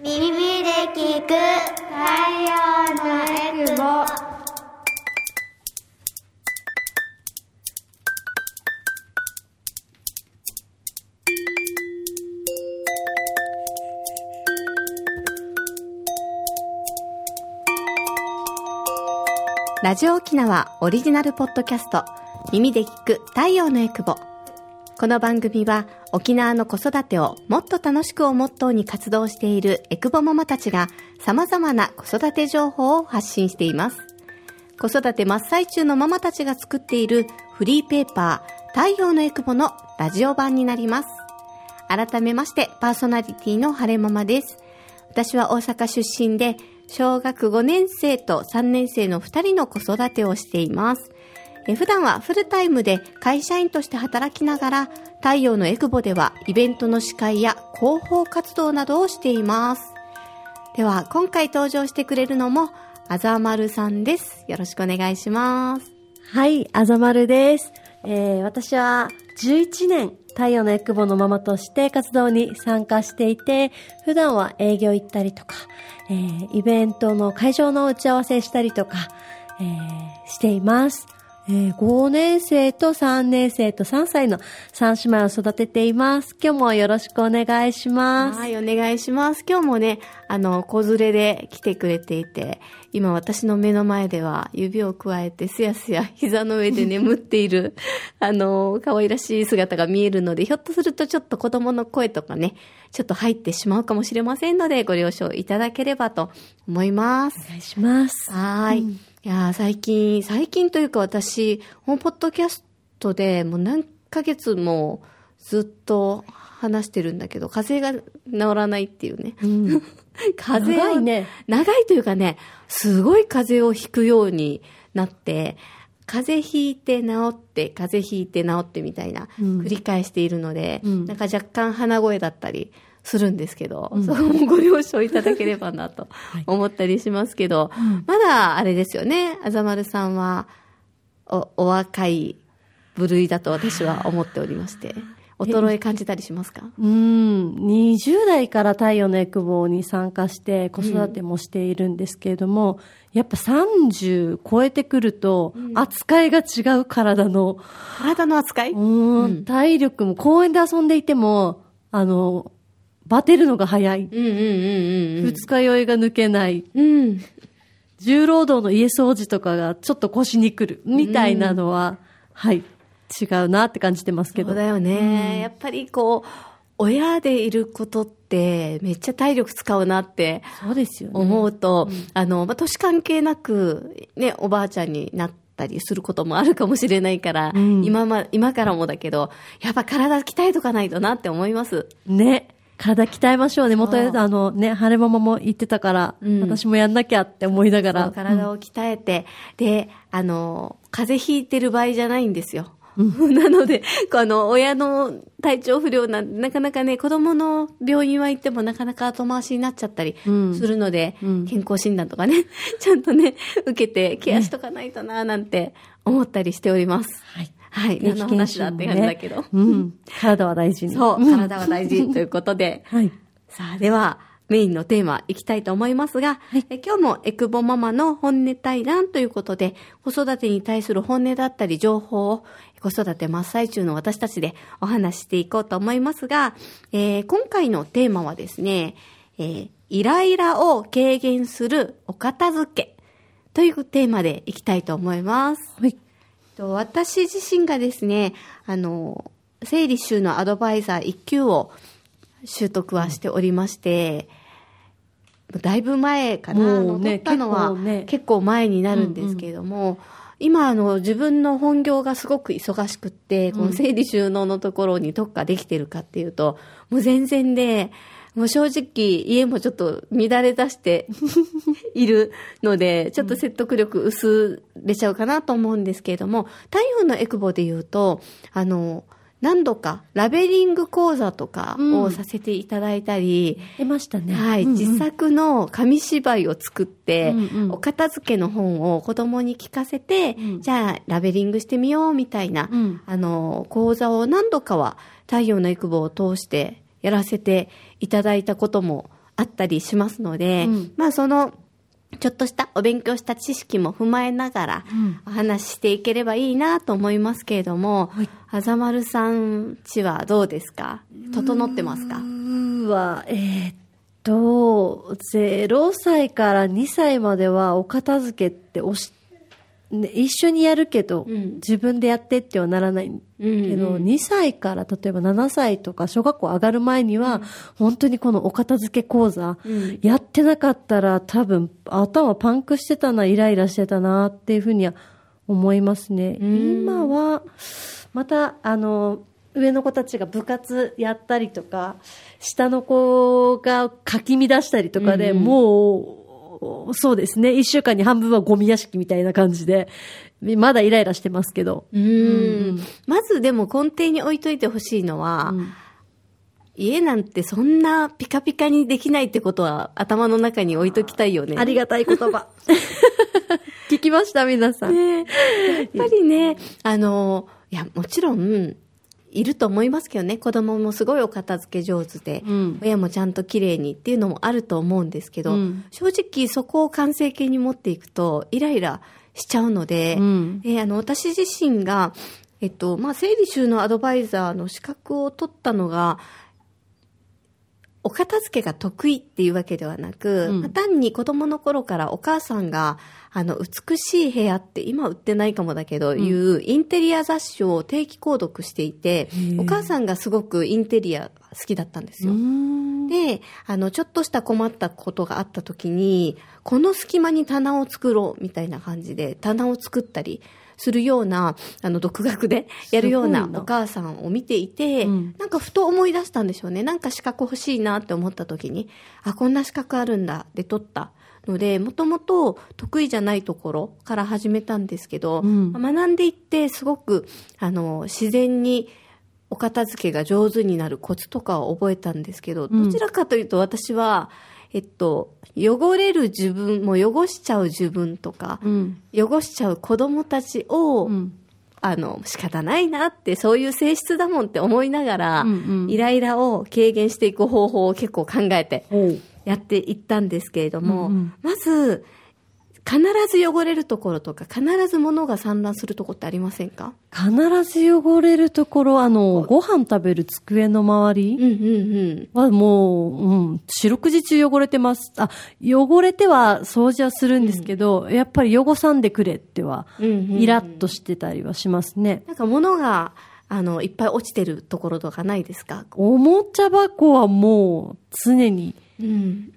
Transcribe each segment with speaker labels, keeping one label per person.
Speaker 1: 耳で聞く太陽のエクボ
Speaker 2: ラジオ沖縄オリジナルポッドキャスト耳で聞く太陽のエクボこの番組は沖縄の子育てをもっと楽しくをモットーに活動しているエクボママたちが様々な子育て情報を発信しています。子育て真っ最中のママたちが作っているフリーペーパー太陽のエクボのラジオ版になります。改めましてパーソナリティの晴れママです。私は大阪出身で小学5年生と3年生の2人の子育てをしています。普段はフルタイムで会社員として働きながら、太陽のエクボではイベントの司会や広報活動などをしています。では、今回登場してくれるのも、あざまるさんです。よろしくお願いします。
Speaker 3: はい、あざまるです。えー、私は11年太陽のエクボのママとして活動に参加していて、普段は営業行ったりとか、えー、イベントの会場の打ち合わせしたりとか、えー、しています。えー、5年生と3年生と3歳の3姉妹を育てています。今日もよろしくお願いします。
Speaker 2: はい、お願いします。今日もね、あの、子連れで来てくれていて、今私の目の前では指を加えてすやすや膝の上で眠っている、あの、可愛らしい姿が見えるので、ひょっとするとちょっと子供の声とかね、ちょっと入ってしまうかもしれませんので、ご了承いただければと思います。
Speaker 3: お願いします。
Speaker 2: はい。うん、いや最近、最近というか私、本ポッドキャストでもう何ヶ月もずっと話してるんだけど、風邪が治らないっていうね。
Speaker 3: うん、
Speaker 2: 風邪
Speaker 3: 長いね。
Speaker 2: 長いというかね、すごい風邪をひくようになって、風邪ひいて治って、風邪ひいて治ってみたいな、繰り返しているので、
Speaker 3: うん、
Speaker 2: なんか若干鼻声だったりするんですけど、うん、そこもご了承いただければなと 思ったりしますけど、はい、まだあれですよね、あざまるさんはお、お若い部類だと私は思っておりまして。衰え感じたりしますか？
Speaker 3: うん。20代から太陽のエクボに参加して子育てもしているんですけれども、うん、やっぱ30超えてくると、扱いが違う体の。
Speaker 2: 体の扱い？
Speaker 3: うん。体力も公園で遊んでいても、あの、バテるのが早い。
Speaker 2: うんうんうん
Speaker 3: 日酔いが抜けない。
Speaker 2: うん。
Speaker 3: 重労働の家掃除とかがちょっと腰にくる。みたいなのは、うん、はい。違うなって感じてますけど。
Speaker 2: そうだよね。うん、やっぱりこう、親でいることってめっちゃ体力使うなって
Speaker 3: そうですよね。
Speaker 2: 思うと、うん、あの、まあ、年関係なく、ね、おばあちゃんになったりすることもあるかもしれないから、うん、今ま、今からもだけど、やっぱ体鍛えとかないとなって思います。
Speaker 3: ね。体鍛えましょうね。元あのね、晴れママも言ってたから、うん、私もやんなきゃって思いながら。
Speaker 2: 体を鍛えて、で、あの、風邪ひいてる場合じゃないんですよ。なので、あの、親の体調不良なんなかなかね、子供の病院は行ってもなかなか後回しになっちゃったりするので、うんうん、健康診断とかね、ちゃんとね、受けてケアしとかないとな、なんて思ったりしております。
Speaker 3: はい。
Speaker 2: はい。何の話だって感じだけど。
Speaker 3: ね、うん。体は大事に。
Speaker 2: そう、体は大事ということで。
Speaker 3: はい。
Speaker 2: さあ、では、メインのテーマいきたいと思いますが、はい、え今日もエクボママの本音対談ということで、子育てに対する本音だったり情報を子育て真っ最中の私たちでお話していこうと思いますが、えー、今回のテーマはですね、えー、イライラを軽減するお片付けというテーマでいきたいと思います。
Speaker 3: はい。
Speaker 2: 私自身がですね、あの、整理収納アドバイザー1級を習得はしておりまして、だいぶ前かな、
Speaker 3: ね、
Speaker 2: 取ったのは結構前になるんですけれども、うんうん、今あの自分の本業がすごく忙しくって、この整理収納のところに特化できてるかっていうと、もう全然で、もう正直家もちょっと乱れ出して いるので、ちょっと説得力薄れちゃうかなと思うんですけれども、太陽のエクボで言うと、あの、何度かラベリング講座とかをさせていただいたり、
Speaker 3: 出ましたね。
Speaker 2: はい、
Speaker 3: うんうん。
Speaker 2: 自作の紙芝居を作って、
Speaker 3: うんうん。
Speaker 2: お片付けの本を子供に聞かせて、
Speaker 3: うん。
Speaker 2: じゃあラベリングしてみようみたいな、
Speaker 3: うん。
Speaker 2: あの、講座を何度かは太陽の育母を通してやらせていただいたこともあったりしますので、
Speaker 3: うん。
Speaker 2: まあその、ちょっとしたお勉強した知識も踏まえながらお話ししていければいいなと思いますけれども、
Speaker 3: はい。
Speaker 2: あざまるさんちはどうですか？整ってますか？
Speaker 3: うーわ、えーっと、0歳から2歳まではお片付けっておし、ね、一緒にやるけど、
Speaker 2: うん。
Speaker 3: 自分でやってってはならないけど、
Speaker 2: うんうん
Speaker 3: 2歳から例えば7歳とか小学校上がる前には、本当にこのお片付け講座、
Speaker 2: うん。
Speaker 3: やってなかったら多分頭パンクしてたな、イライラしてたなっていうふうには思いますね。
Speaker 2: うん。
Speaker 3: 今は、また、あの、上の子たちが部活やったりとか、下の子がかき乱したりとかで、
Speaker 2: うんうん。
Speaker 3: もう、そうですね、一週間に半分はゴミ屋敷みたいな感じで、まだイライラしてますけど。
Speaker 2: うーんまずでも根底に置いといてほしいのは、
Speaker 3: うん
Speaker 2: 家なんてそんなピカピカにできないってことは頭の中に置いときたいよね。
Speaker 3: ありがたい言葉。聞きました、皆さん。
Speaker 2: ねやっぱりね、あの、いや、もちろん、いると思いますけどね、子供もすごいお片付け上手で、
Speaker 3: うん。
Speaker 2: 親もちゃんと綺麗にっていうのもあると思うんですけど、
Speaker 3: うん。
Speaker 2: 正直そこを完成形に持っていくと、イライラしちゃうので、
Speaker 3: うん。
Speaker 2: えーあの、私自身が、えっと、まあ、整理収納アドバイザーの資格を取ったのが、お片付けが得意っていうわけではなく、
Speaker 3: うん。
Speaker 2: まあ単に子供の頃からお母さんが、あの、美しい部屋って今売ってないかもだけど、いうインテリア雑誌を定期購読していて、お母さんがすごくインテリア好きだったんですよ。で、あの、ちょっとした困ったことがあった時に、この隙間に棚を作ろうみたいな感じで、棚を作ったりするような、あの、独学でやるようなお母さんを見ていて、
Speaker 3: うん
Speaker 2: なんかふと思い出したんでしょうね。なんか資格欲しいなって思った時に、あ、こんな資格あるんだで取った。ので、もともと得意じゃないところから始めたんですけど、
Speaker 3: うん
Speaker 2: 学んでいってすごく、あの、自然にお片付けが上手になるコツとかを覚えたんですけど、
Speaker 3: うん
Speaker 2: どちらかというと私は、えっと、汚れる自分、もう汚しちゃう自分とか、
Speaker 3: うん。
Speaker 2: 汚しちゃう子供たちを、
Speaker 3: うん。
Speaker 2: あの、仕方ないなって、そういう性質だもんって思いながら、
Speaker 3: うんうん
Speaker 2: イライラを軽減していく方法を結構考えて。やっていったんですけれども、
Speaker 3: うんうん
Speaker 2: まず、必ず汚れるところとか、必ず物が散乱するところってありませんか？
Speaker 3: 必ず汚れるところ、あの、ご飯食べる机の周り？
Speaker 2: うんうんうん。
Speaker 3: はもう、うん、四六時中汚れてます。あ、汚れては掃除はするんですけど、やっぱり汚さんでくれっては、
Speaker 2: うんうんうん
Speaker 3: イラッとしてたりはしますね。
Speaker 2: なんか物が、あの、いっぱい落ちてるところとかないですか？
Speaker 3: おもちゃ箱はもう常に
Speaker 2: うん。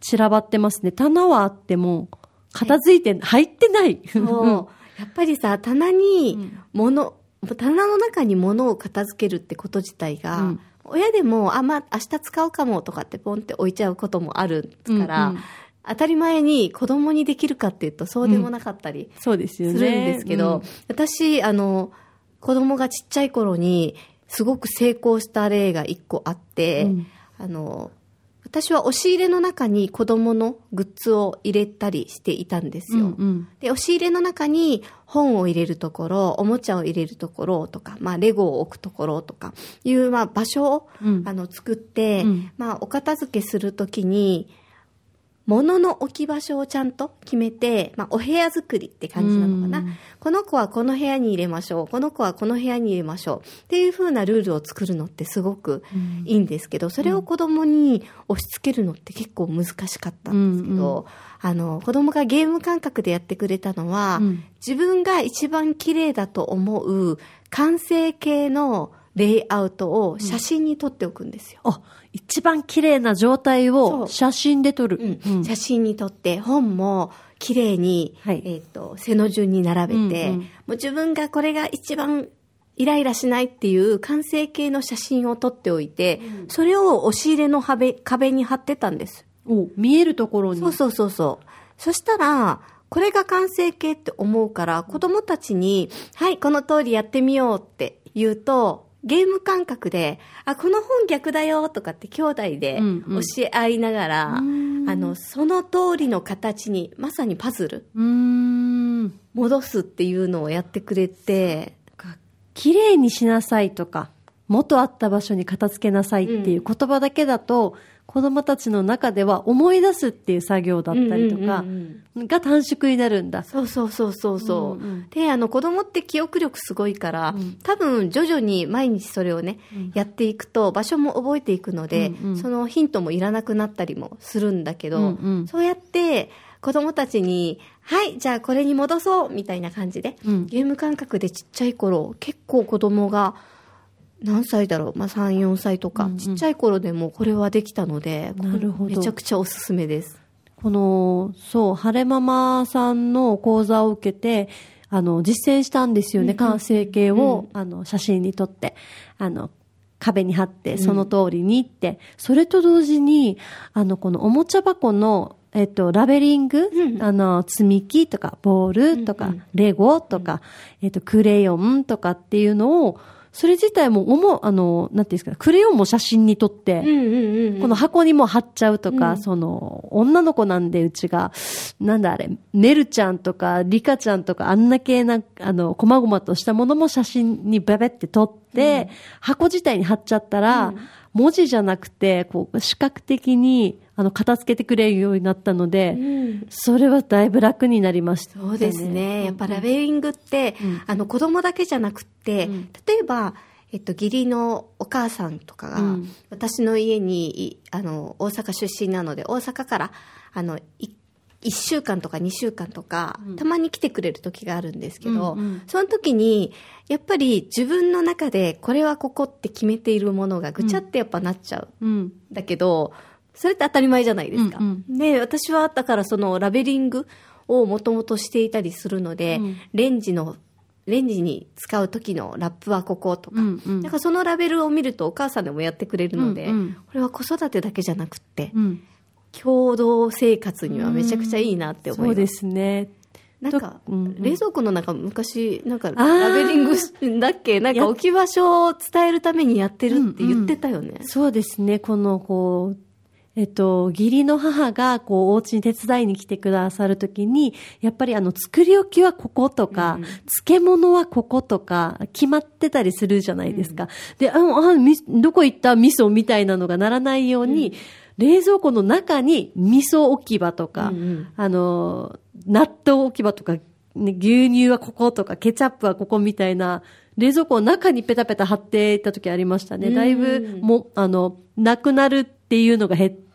Speaker 3: 散らばってますね。棚はあっても、片付いて、入ってない。
Speaker 2: そう。やっぱりさ、棚に物、棚の中に物を片付けるってこと自体が、
Speaker 3: うん。
Speaker 2: 親でも、あ、まあ、明日使うかもとかってポンって置いちゃうこともあるから、
Speaker 3: うんうん。
Speaker 2: 当たり前に子供にできるかっていうとそうでもなかったり
Speaker 3: そうです
Speaker 2: す
Speaker 3: よね。
Speaker 2: るんですけど、私、あの、子供がちっちゃい頃に、すごく成功した例が一個あって、
Speaker 3: うん。
Speaker 2: あの、私は押し入れの中に子供のグッズを入れたりしていたんですよ。
Speaker 3: うんうん。
Speaker 2: で、押し入れの中に本を入れるところ、おもちゃを入れるところとか、まあ、レゴを置くところとかいう、まあ、場所を、
Speaker 3: うん。
Speaker 2: あの、作って、
Speaker 3: うん。
Speaker 2: まあ、お片付けするときに、物の置き場所をちゃんと決めて、まあ、お部屋作りって感じなのかな。
Speaker 3: うん
Speaker 2: この子はこの部屋に入れましょう。この子はこの部屋に入れましょう。っていう風なルールを作るのってすごくいいんですけど、それを子供に押し付けるのって結構難しかったんですけど、あの、子供がゲーム感覚でやってくれたのは、
Speaker 3: うん
Speaker 2: 自分が一番綺麗だと思う完成形のレイアウトを写真に撮っておくんですよ。
Speaker 3: あ、一番綺麗な状態を写真で撮る。
Speaker 2: うん
Speaker 3: うん
Speaker 2: 写真に撮って本も綺麗に、
Speaker 3: はい
Speaker 2: えっと背の順に並べて、
Speaker 3: うんうん
Speaker 2: もう自分がこれが一番イライラしないっていう完成形の写真を撮っておいて、それを押し入れの壁壁に貼ってたんです。
Speaker 3: お見えるところに。
Speaker 2: そうそうそうそう。そしたら、これが完成形って思うから、子供たちに、はい、この通りやってみようって言うと、ゲーム感覚で、あ、この本逆だよとかって兄弟で
Speaker 3: うんうん。
Speaker 2: 教え合いながら、あの、その通りの形に、まさにパズル。戻すっていうのをやってくれて、
Speaker 3: 綺麗にしなさいとか、元あった場所に片付けなさいっていう言葉だけだと、子供たちの中では思い出すっていう作業だったりとかが短縮になるんだ。
Speaker 2: そうそうそうそうそう。
Speaker 3: うんうん。
Speaker 2: で、あの、子供って記憶力すごいから、
Speaker 3: うん。
Speaker 2: 多分徐々に毎日それをね、
Speaker 3: うん。
Speaker 2: やっていくと場所も覚えていくので、
Speaker 3: うんうん。
Speaker 2: そのヒントもいらなくなったりもするんだけど、
Speaker 3: うんうん。
Speaker 2: そうやって子供たちに、はい、じゃあこれに戻そうみたいな感じで、
Speaker 3: うん。
Speaker 2: ゲーム感覚でちっちゃい頃、結構子供が、何歳だろう？まあ3、4歳とか、
Speaker 3: うんうん。
Speaker 2: ちっちゃい頃でもこれはできたので、
Speaker 3: なるほど。
Speaker 2: めちゃくちゃおすすめです。
Speaker 3: この、そう、晴れママさんの講座を受けて、あの、実践したんですよね。
Speaker 2: うん
Speaker 3: 完成形を、あの、写真に撮って、あの、壁に貼って、その通りにって、それと同時に、あの、このおもちゃ箱の、えっと、ラベリング、
Speaker 2: うん
Speaker 3: あの、積み木とか、ボールとか、
Speaker 2: うんうん。
Speaker 3: レゴとか、えっと、クレヨンとかっていうのを、それ自体も、おも、あの、なんていうんですか、クレヨンも写真に撮って、
Speaker 2: うんうんうん。
Speaker 3: この箱にも貼っちゃうとか、
Speaker 2: うん。
Speaker 3: その、女の子なんでうちが、なんだあれ、メルちゃんとか、リカちゃんとか、あんな系な、あの、細々としたものも写真にベベって撮って、箱自体に貼っちゃったら、
Speaker 2: うん。
Speaker 3: 文字じゃなくて、こう、視覚的に、あの、片付けてくれるようになったので、
Speaker 2: うん。
Speaker 3: それはだいぶ楽になりました、
Speaker 2: そうですね。やっぱラベリングって、
Speaker 3: うん。
Speaker 2: あの子供だけじゃなくって、
Speaker 3: うん。
Speaker 2: 例えば、えっと、義理のお母さんとかが、
Speaker 3: うん。
Speaker 2: 私の家に、いあの、大阪出身なので、大阪から、あの、い1週間とか2週間とか、
Speaker 3: うん。
Speaker 2: たまに来てくれる時があるんですけど、
Speaker 3: うんうん
Speaker 2: その時に、やっぱり自分の中でこれはここって決めているものがぐちゃってやっぱなっちゃう。
Speaker 3: うん。
Speaker 2: だけど、それって当たり前じゃないですか。
Speaker 3: うん
Speaker 2: で、私はだからそのラベリングをもともとしていたりするので、
Speaker 3: うん
Speaker 2: レンジの、レンジに使う時のラップはこことか、
Speaker 3: うんうん
Speaker 2: だからそのラベルを見るとお母さんでもやってくれるので、
Speaker 3: うんうん
Speaker 2: これは子育てだけじゃなくって、
Speaker 3: うん。
Speaker 2: 共同生活にはめちゃくちゃいいなって思います。
Speaker 3: そうですね。
Speaker 2: なんか、
Speaker 3: うんうん
Speaker 2: 冷蔵庫の中昔、なんか
Speaker 3: ー
Speaker 2: ラベリングだっけ？なんか
Speaker 3: や
Speaker 2: 置き場所を伝えるためにやってるって言ってたよね。
Speaker 3: そうですね、この、こう、えっと、義理の母が、こう、お家に手伝いに来てくださるときに、やっぱりあの、作り置きはこことか、
Speaker 2: うん
Speaker 3: 漬物はこことか、決まってたりするじゃないですか。で、あ、あ、みどこ行った？味噌みたいなのがならないように、冷蔵庫の中に味噌置き場とか、
Speaker 2: うんうん。
Speaker 3: あの、納豆置き場とか、ね牛乳はこことか、ケチャップはここみたいな、冷蔵庫の中にペタペタ貼っていた時ありましたね。だいぶ、も、あの、なくなるっていうのが減って、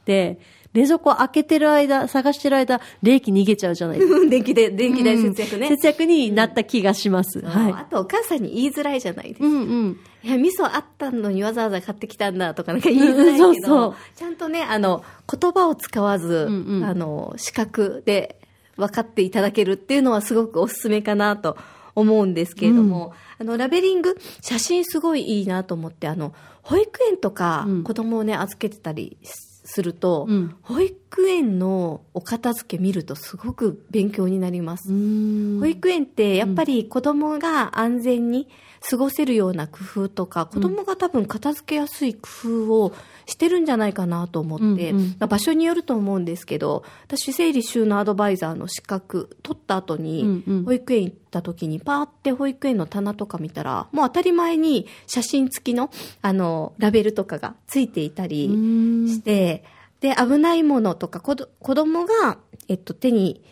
Speaker 3: 冷蔵庫開けてる間、探してる間、冷気逃げちゃうじゃないですか。
Speaker 2: 電気で、電気代節約ね。
Speaker 3: 節約になった気がします。はい。
Speaker 2: あとお母さんに言いづらいじゃないですか。
Speaker 3: うんうん。
Speaker 2: いや、味噌あったのにわざわざ買ってきたんだとかなんか言いづらいけど、
Speaker 3: うんそうそう
Speaker 2: ちゃんとね、あの、言葉を使わず、
Speaker 3: うんうん
Speaker 2: あの、視覚で分かっていただけるっていうのはすごくおすすめかなと思うんですけれども、あの、ラベリング、写真すごいいいなと思って、あの、保育園とか
Speaker 3: うん
Speaker 2: 子供をね、預けてたりすると、
Speaker 3: うん。
Speaker 2: 保育園のお片付け見るとすごく勉強になります。
Speaker 3: うん。
Speaker 2: 保育園ってやっぱり子供が安全に過ごせるような工夫とか、子供が多分片付けやすい工夫をしてるんじゃないかなと思って、
Speaker 3: うんうん
Speaker 2: まあ場所によると思うんですけど、私整理収納アドバイザーの資格取った後に、
Speaker 3: うんうん。
Speaker 2: 保育園行った時にパーって保育園の棚とか見たら、もう当たり前に写真付きのあのラベルとかがついていたり、
Speaker 3: うん。
Speaker 2: して、で、危ないものとか、子ど子供が、えっと、手に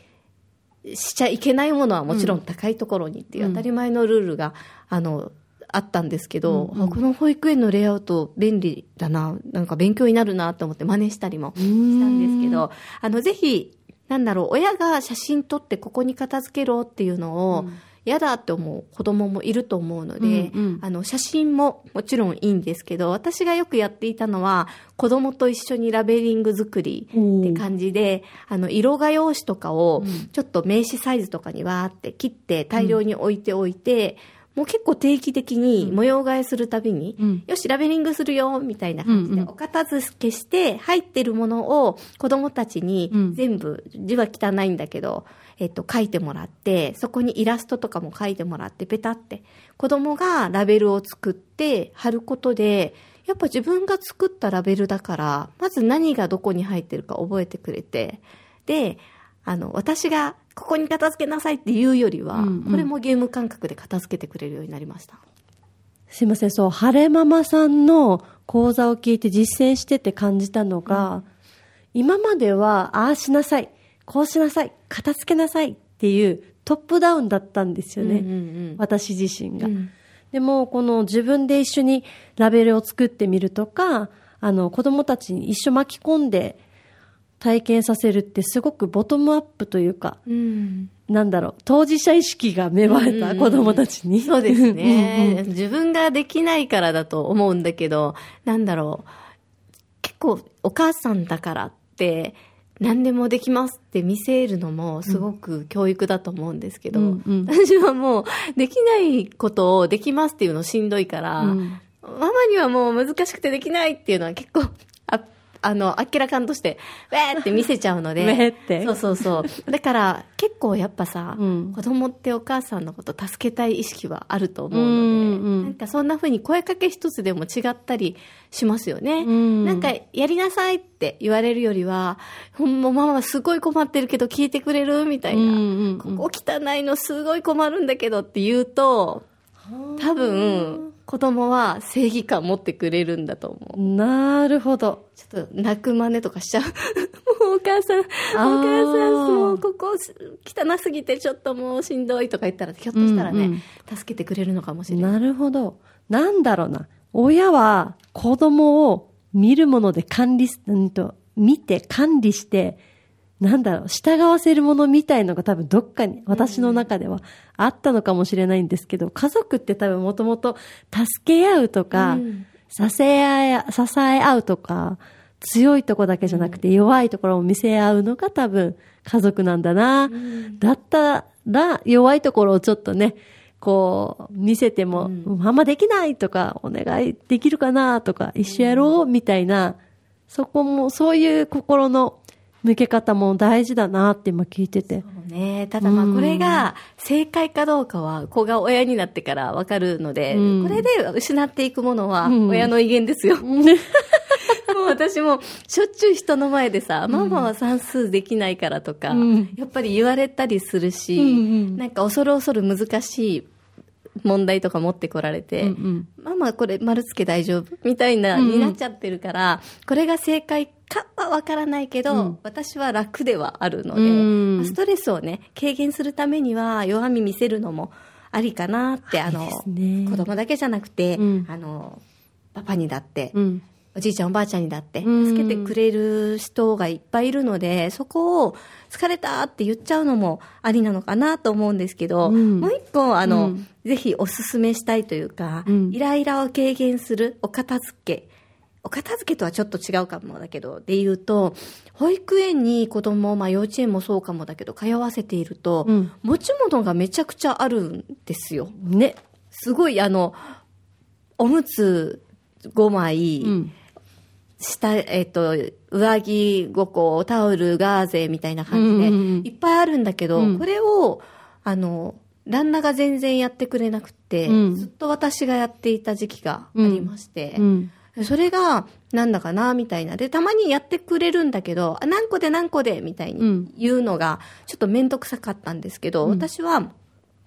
Speaker 2: しちゃいけないものはもちろん高いところにっていう
Speaker 3: うん。
Speaker 2: 当たり前のルールが、あの、あったんですけど、
Speaker 3: うん。うん
Speaker 2: あこの保育園のレイアウト便利だな、なんか勉強になるなと思って真似したりもしたんですけど、あの、ぜひ、なんだろう、親が写真撮ってここに片付けろっていうのを、
Speaker 3: うん。
Speaker 2: 嫌だって思う子供もいると思うので、
Speaker 3: うんうん
Speaker 2: あの、写真ももちろんいいんですけど、私がよくやっていたのは、子供と一緒にラベリング作りって感じで、あの、色画用紙とかを
Speaker 3: うん、
Speaker 2: ちょっと名刺サイズとかにわーって切って大量に置いておいて、もう結構定期的に模様替えするたびに、
Speaker 3: うん。
Speaker 2: よし、ラベリングするよ、みたいな感じ
Speaker 3: うんうん。
Speaker 2: でお片付けして、入ってるものを子供たちに
Speaker 3: うん。
Speaker 2: 全部、字は汚いんだけど、えっと、書いてもらって、そこにイラストとかも書いてもらって、ペタって、子供がラベルを作って貼ることで、やっぱ自分が作ったラベルだから、まず何がどこに入ってるか覚えてくれて、で、あの、私がここに片付けなさいって言うよりは、
Speaker 3: うんうん
Speaker 2: これもゲーム感覚で片付けてくれるようになりました。
Speaker 3: すいません、そう、晴れママさんの講座を聞いて実践してて感じたのが、今までは、ああしなさい、こうしなさい、片付けなさいっていうトップダウンだったんですよね。
Speaker 2: うんうんうん
Speaker 3: 私自身が。
Speaker 2: うん
Speaker 3: でも、この自分で一緒にラベルを作ってみるとか、あの、子供たちに一緒巻き込んで体験させるってすごくボトムアップというか、
Speaker 2: うん
Speaker 3: なんだろう、当事者意識が芽生えた子供たちに。
Speaker 2: そうです
Speaker 3: うん
Speaker 2: ね。自分ができないからだと思うんだけど、なんだろう。結構お母さんだからって、何でもできますって見せるのもすごく教育だと思うんですけど、
Speaker 3: うんうん
Speaker 2: 私はもうできないことをできますっていうのしんどいから、
Speaker 3: うん
Speaker 2: ママにはもう難しくてできないっていうのは結構、ああの、あっけらかんとして、ウェーって 見せちゃうので。
Speaker 3: ウェーって？
Speaker 2: そうそうそう。だから、結構やっぱさ、
Speaker 3: うん
Speaker 2: 子供ってお母さんのこと助けたい意識はあると思うので、
Speaker 3: うんうん
Speaker 2: なんかそんな風に声かけ一つでも違ったりしますよね。
Speaker 3: うん
Speaker 2: なんか、やりなさいって言われるよりは、ほんまママはすごい困ってるけど聞いてくれるみたいな。
Speaker 3: うんうんうん
Speaker 2: ここ汚いのすごい困るんだけどって言うと、多分、子供は正義感持ってくれるんだと思う。
Speaker 3: なるほど。
Speaker 2: ちょっと泣く真似とかしちゃう。もうお母さん、お母さん、もうここ汚すぎてちょっともうしんどいとか言ったら、ひょっとしたらね、
Speaker 3: うんうん
Speaker 2: 助けてくれるのかもしれない。
Speaker 3: なるほど。なんだろうな。親は子供を見るもので管理す、うんと、見て管理して、なんだろう、従わせるものみたいのが多分どっかに私の中ではあったのかもしれないんですけど、家族って多分もともと助け合うとか、
Speaker 2: うん。
Speaker 3: 支え合い、支え合うとか、強いとこだけじゃなくて弱いところを見せ合うのが多分家族なんだな。だったら弱いところをちょっとね、こう見せても、あんまできないとか、お願いできるかなとか、一緒やろうみたいな、そこも、そういう心の向け方も大事だなって今聞いてて。
Speaker 2: ね。ただまあ
Speaker 3: うん。
Speaker 2: これが正解かどうかは子が親になってからわかるので、
Speaker 3: うん。
Speaker 2: これで失っていくものは
Speaker 3: うん。
Speaker 2: 親の威厳ですよ。もう私もしょっちゅう人の前でさ、ママは算数できないからとか、
Speaker 3: うん。
Speaker 2: やっぱり言われたりするし、
Speaker 3: うんうん
Speaker 2: なんか恐る恐る難しい問題とか持ってこられて、
Speaker 3: うんうん。
Speaker 2: ママこれ丸つけ大丈夫みたいな、
Speaker 3: うんうん。
Speaker 2: になっちゃってるから、これが正解かはわからないけど、
Speaker 3: うん。
Speaker 2: 私は楽ではあるので、
Speaker 3: うん。
Speaker 2: ストレスをね、軽減するためには弱み見せるのもありかなって、あの、
Speaker 3: ね。
Speaker 2: 子供だけじゃなくて、
Speaker 3: うん。
Speaker 2: あの、パパにだって、
Speaker 3: うん。
Speaker 2: おじいちゃんおばあちゃんにだって
Speaker 3: うん。
Speaker 2: 助けてくれる人がいっぱいいるので、そこを疲れたって言っちゃうのもありなのかなと思うんですけど、
Speaker 3: うん。
Speaker 2: もう一個、あの、
Speaker 3: うん。
Speaker 2: ぜひおすすめしたいというか、
Speaker 3: うん。
Speaker 2: イライラを軽減するお片付け。お片付けとはちょっと違うかもだけど、で言うと、保育園に子供、まあ幼稚園もそうかもだけど、通わせていると、
Speaker 3: うん
Speaker 2: 持ち物がめちゃくちゃあるんですよ。
Speaker 3: ね。
Speaker 2: すごい、あの、おむつ5枚、
Speaker 3: うん。
Speaker 2: 下、えっ、と、上着5個、タオル、ガーゼみたいな感じで、
Speaker 3: うんうんうん
Speaker 2: いっぱいあるんだけど、
Speaker 3: うん
Speaker 2: これを、あの、旦那が全然やってくれなくて、
Speaker 3: うん
Speaker 2: ずっと私がやっていた時期がありまして、
Speaker 3: うん。
Speaker 2: それが、なんだかな、みたいな。で、たまにやってくれるんだけど、あ何個で何個で、みたいに言うのが、ちょっとめんどくさかったんですけど、私は、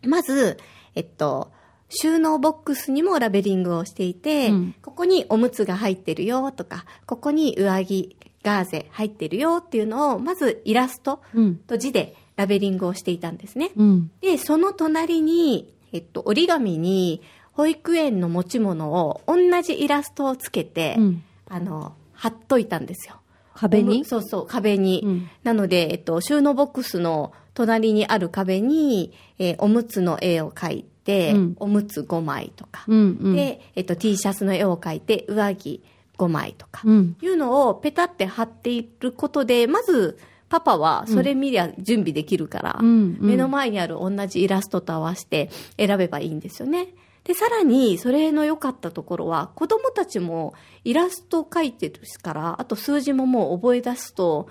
Speaker 2: まず、えっと、収納ボックスにもラベリングをしていて、
Speaker 3: うん
Speaker 2: ここにおむつが入ってるよとか、ここに上着、ガーゼ入ってるよっていうのを、まずイラスト
Speaker 3: うん。
Speaker 2: と字でラベリングをしていたんですね。
Speaker 3: うん。
Speaker 2: で、その隣に、えっと、折り紙に、保育園の持ち物を同じイラストをつけて、
Speaker 3: うん
Speaker 2: あの、貼っといたんですよ。
Speaker 3: 壁に？
Speaker 2: そうそう、壁に。
Speaker 3: うん
Speaker 2: なので、えっと、収納ボックスの隣にある壁に、えーおむつの絵を描いて、
Speaker 3: うん
Speaker 2: おむつ5枚とか、
Speaker 3: うん。うん。
Speaker 2: で、えっと、T シャツの絵を描いて、上着5枚とか、
Speaker 3: うん。
Speaker 2: いうのをペタって貼っていることで、まず、パパはそれ見りゃ準備できるから、
Speaker 3: うんうん
Speaker 2: 目の前にある同じイラストと合わせて選べばいいんですよね。で、さらに、それの良かったところは、子供たちもイラストを描いてるから、あと数字ももう覚え出すと、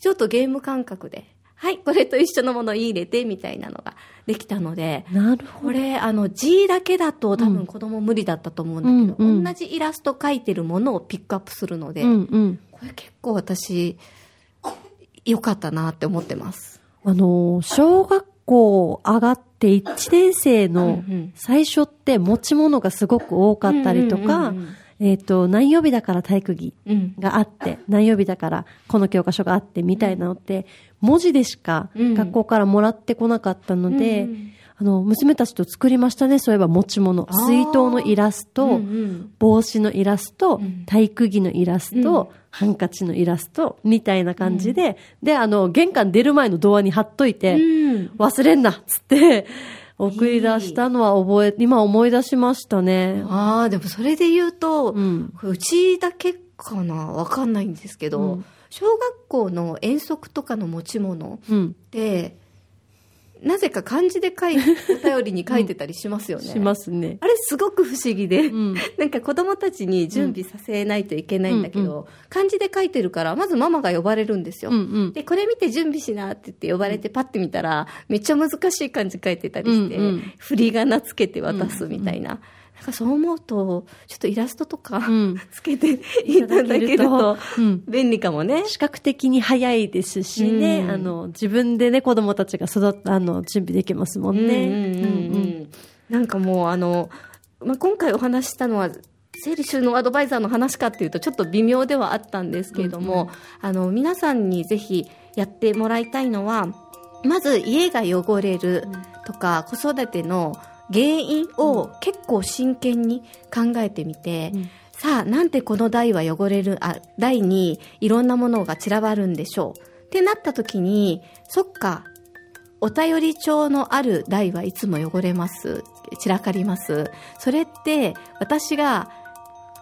Speaker 2: ちょっとゲーム感覚で、はい、これと一緒のもの入れて、みたいなのができたので、
Speaker 3: なるほど。
Speaker 2: これ、あの、字だけだと多分子供無理だったと思うんだけど、
Speaker 3: うんうん
Speaker 2: 同じイラスト描いてるものをピックアップするので、
Speaker 3: うんうん。
Speaker 2: これ結構私、良かったなって思ってます。
Speaker 3: あの、小学校上がって1年生の
Speaker 2: うんうん。
Speaker 3: 最初って持ち物がすごく多かったりとか
Speaker 2: うんうんうんうん、
Speaker 3: えっ、と、何曜日だから体育着
Speaker 2: うん。
Speaker 3: があって、何曜日だからこの教科書があってみたいなのって、文字でしか
Speaker 2: うん。
Speaker 3: 学校からもらってこなかったので、
Speaker 2: うん
Speaker 3: あの、娘たちと作りましたね、そういえば持ち物。水筒のイラスト、
Speaker 2: うんうん。
Speaker 3: 帽子のイラスト、
Speaker 2: うん。
Speaker 3: 体育着のイラスト、ハンカチのイラスト、みたいな感じで、で、あの、玄関出る前のドアに貼っといて、
Speaker 2: うん。
Speaker 3: 忘れんなっつって、送り出したのは覚え、今思い出しましたね。
Speaker 2: ああ、でもそれで言うと、
Speaker 3: う
Speaker 2: ちだけかな？わかんないんですけど、
Speaker 3: うん。
Speaker 2: 小学校の遠足とかの持ち物
Speaker 3: うん。
Speaker 2: なぜか漢字で書いお便りに書いてたりしますよね。
Speaker 3: しますね。
Speaker 2: あれすごく不思議で、
Speaker 3: うん。
Speaker 2: なんか子供たちに準備させないといけないんだけど、
Speaker 3: うん
Speaker 2: 漢字で書いてるから、まずママが呼ばれるんですよ。
Speaker 3: うんうん。
Speaker 2: で、これ見て準備しなって言って呼ばれてパッて見たら、めっちゃ難しい漢字書いてたりして、
Speaker 3: うんうん
Speaker 2: 振り仮名つけて渡すみたいな。なんかそう思うと、ちょっとイラストとか、
Speaker 3: うん。
Speaker 2: つけていただけると
Speaker 3: うん。
Speaker 2: 便利かもね。
Speaker 3: 視覚的に早いですしね、
Speaker 2: うん
Speaker 3: あの、自分でね、子供たちが育った、あの、準備できますもんね。
Speaker 2: うんうんうんうんなんかもうあの、まあ、今回お話ししたのは整理収納アドバイザーの話かっていうとちょっと微妙ではあったんですけれども、あの皆さんにぜひやってもらいたいのはまず家が汚れるとか子育ての原因を結構真剣に考えてみて、
Speaker 3: うん
Speaker 2: さあなんでこの台は汚れるあ台にいろんなものが散らばるんでしょうってなった時にそっかお便り帳のある台はいつも汚れます。散らかります。それって私が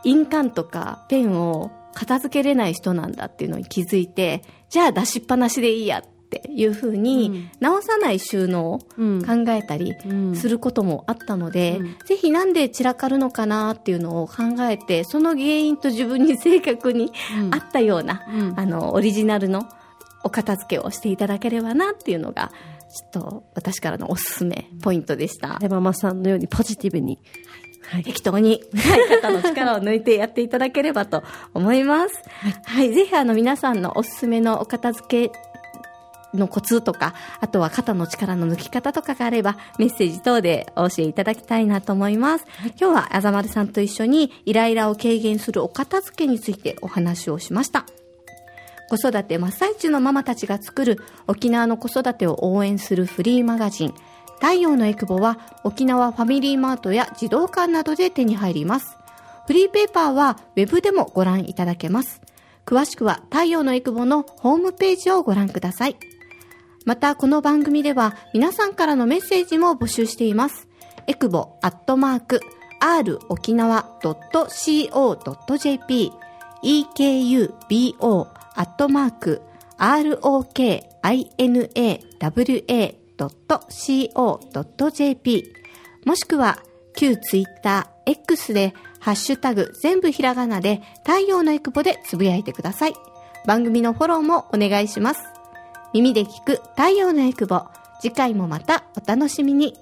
Speaker 2: 印鑑とかペンを片付けれない人なんだっていうのに気づいて、じゃあ出しっぱなしでいいやっていうふうに、直さない収納を
Speaker 3: うん。
Speaker 2: 考えたり
Speaker 3: うん
Speaker 2: することもあったので、
Speaker 3: うん
Speaker 2: ぜひなんで散らかるのかなっていうのを考えて、その原因と自分に正確に
Speaker 3: うん
Speaker 2: 合ったような
Speaker 3: うん
Speaker 2: あの、オリジナルのお片付けをしていただければなっていうのが、ちょっと私からのおすすめポイントでした。
Speaker 3: でママさんのようにポジティブに。はい。
Speaker 2: 適当に、はい、肩の力を抜いてやっていただければと思います。はい、ぜひあの皆さんのおすすめのお片付けのコツとか、あとは肩の力の抜き方とかがあれば、メッセージ等でお教えいただきたいなと思います。今日はあざまるさんと一緒にイライラを軽減するお片付けについてお話をしました。子育て真っ最中のママたちが作る沖縄の子育てを応援するフリーマガジン太陽のエクボは沖縄ファミリーマートや児童館などで手に入ります。フリーペーパーはウェブでもご覧いただけます。詳しくは太陽のエクボのホームページをご覧ください。またこの番組では皆さんからのメッセージも募集しています。エクボアットマーク r 沖縄 .co.jp ekubo アットマーク rokinawa.co.jp もしくは旧ツイッター X でハッシュタグ全部ひらがなで太陽のエクボでつぶやいてください。番組のフォローもお願いします。耳で聞く太陽のエクボ。次回もまたお楽しみに。